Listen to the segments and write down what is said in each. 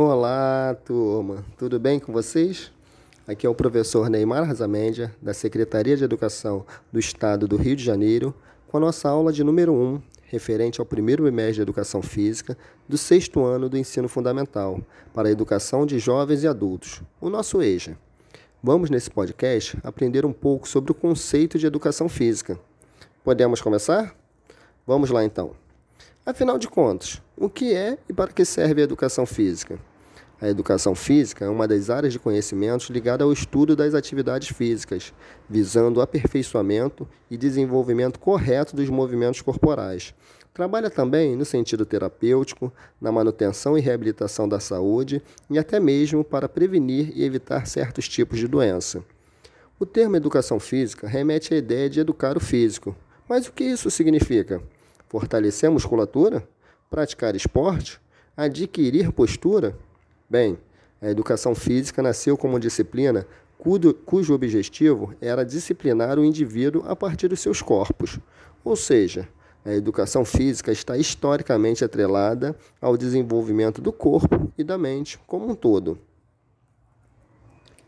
Olá, turma. Tudo bem com vocês? Aqui é o professor Neymar Razamendia, da Secretaria de Educação do Estado do Rio de Janeiro, com a nossa aula de número 1, referente ao primeiro bimestre de Educação Física do sexto ano do Ensino Fundamental, para a educação de jovens e adultos, o nosso EJA. Vamos, nesse podcast, aprender um pouco sobre o conceito de educação física. Podemos começar? Vamos lá, então. Afinal de contas, o que é e para que serve a educação física? A educação física é uma das áreas de conhecimentos ligada ao estudo das atividades físicas, visando o aperfeiçoamento e desenvolvimento correto dos movimentos corporais. Trabalha também no sentido terapêutico, na manutenção e reabilitação da saúde e até mesmo para prevenir e evitar certos tipos de doença. O termo educação física remete à ideia de educar o físico. Mas o que isso significa? Fortalecer a musculatura? Praticar esporte? Adquirir postura? Bem, a educação física nasceu como disciplina cujo objetivo era disciplinar o indivíduo a partir dos seus corpos. Ou seja, a educação física está historicamente atrelada ao desenvolvimento do corpo e da mente como um todo.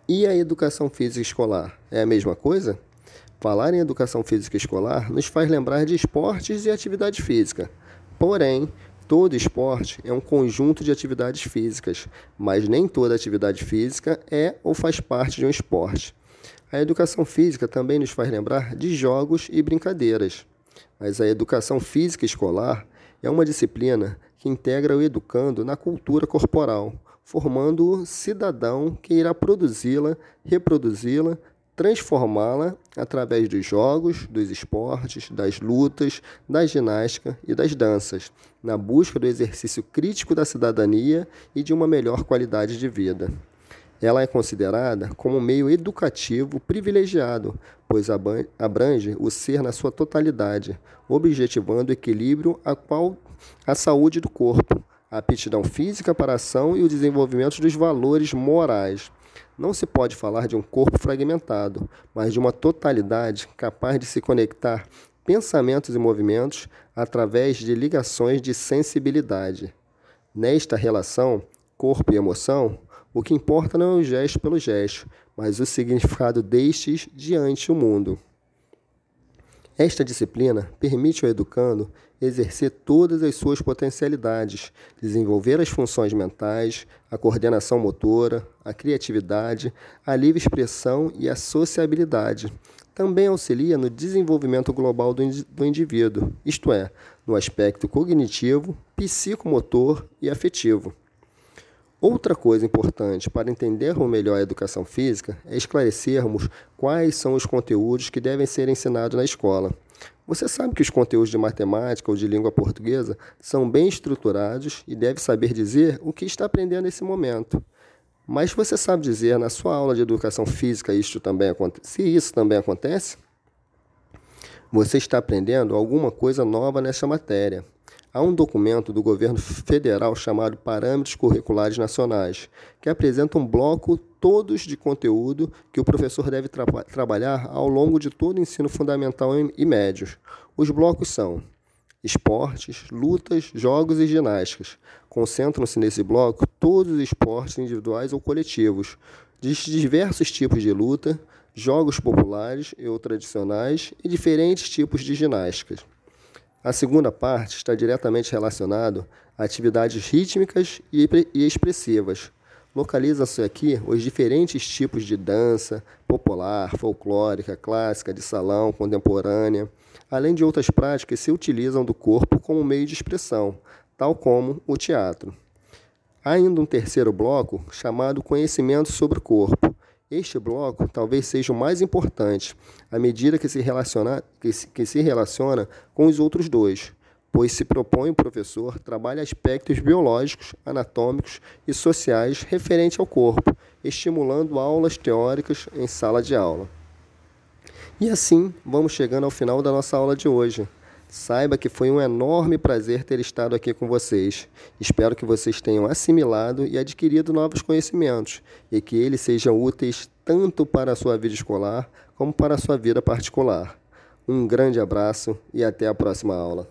E a educação física escolar é a mesma coisa? Falar em educação física escolar nos faz lembrar de esportes e atividade física. Porém, todo esporte é um conjunto de atividades físicas, mas nem toda atividade física é ou faz parte de um esporte. A educação física também nos faz lembrar de jogos e brincadeiras. Mas a educação física escolar é uma disciplina que integra o educando na cultura corporal, formando o cidadão que irá produzi-la, reproduzi-la, transformá-la através dos jogos, dos esportes, das lutas, da ginástica e das danças, na busca do exercício crítico da cidadania e de uma melhor qualidade de vida. Ela é considerada como um meio educativo privilegiado, pois abrange o ser na sua totalidade, objetivando o equilíbrio a qual a saúde do corpo, a aptidão física para a ação e o desenvolvimento dos valores morais não se pode falar de um corpo fragmentado, mas de uma totalidade capaz de se conectar pensamentos e movimentos através de ligações de sensibilidade. Nesta relação, corpo e emoção, o que importa não é o gesto pelo gesto, mas o significado destes diante o mundo. Esta disciplina permite ao educando exercer todas as suas potencialidades, desenvolver as funções mentais, a coordenação motora, a criatividade, a livre expressão e a sociabilidade. Também auxilia no desenvolvimento global do, indivíduo, isto é, no aspecto cognitivo, psicomotor e afetivo. Outra coisa importante para entendermos melhor a educação física é esclarecermos quais são os conteúdos que devem ser ensinados na escola. Você sabe que os conteúdos de matemática ou de língua portuguesa são bem estruturados e deve saber dizer o que está aprendendo nesse momento. Mas você sabe dizer na sua aula de educação física isto também se isso também acontece? Você está aprendendo alguma coisa nova nessa matéria. Há um documento do governo federal chamado Parâmetros Curriculares Nacionais, que apresenta um bloco todos de conteúdo que o professor deve tra trabalhar ao longo de todo o ensino fundamental e médio. Os blocos são esportes, lutas, jogos e ginásticas. Concentram-se nesse bloco todos os esportes individuais ou coletivos, de diversos tipos de luta, jogos populares ou tradicionais e diferentes tipos de ginásticas. A segunda parte está diretamente relacionado a atividades rítmicas e expressivas. Localizam-se aqui os diferentes tipos de dança, popular, folclórica, clássica, de salão, contemporânea, além de outras práticas que se utilizam do corpo como meio de expressão, tal como o teatro. Há ainda um terceiro bloco chamado Conhecimento sobre o Corpo, este bloco talvez seja o mais importante, à medida que se, relaciona, que se, que se relaciona com os outros dois, pois se propõe o professor trabalhe aspectos biológicos, anatômicos e sociais referentes ao corpo, estimulando aulas teóricas em sala de aula. E assim, vamos chegando ao final da nossa aula de hoje. Saiba que foi um enorme prazer ter estado aqui com vocês. Espero que vocês tenham assimilado e adquirido novos conhecimentos e que eles sejam úteis tanto para a sua vida escolar como para a sua vida particular. Um grande abraço e até a próxima aula.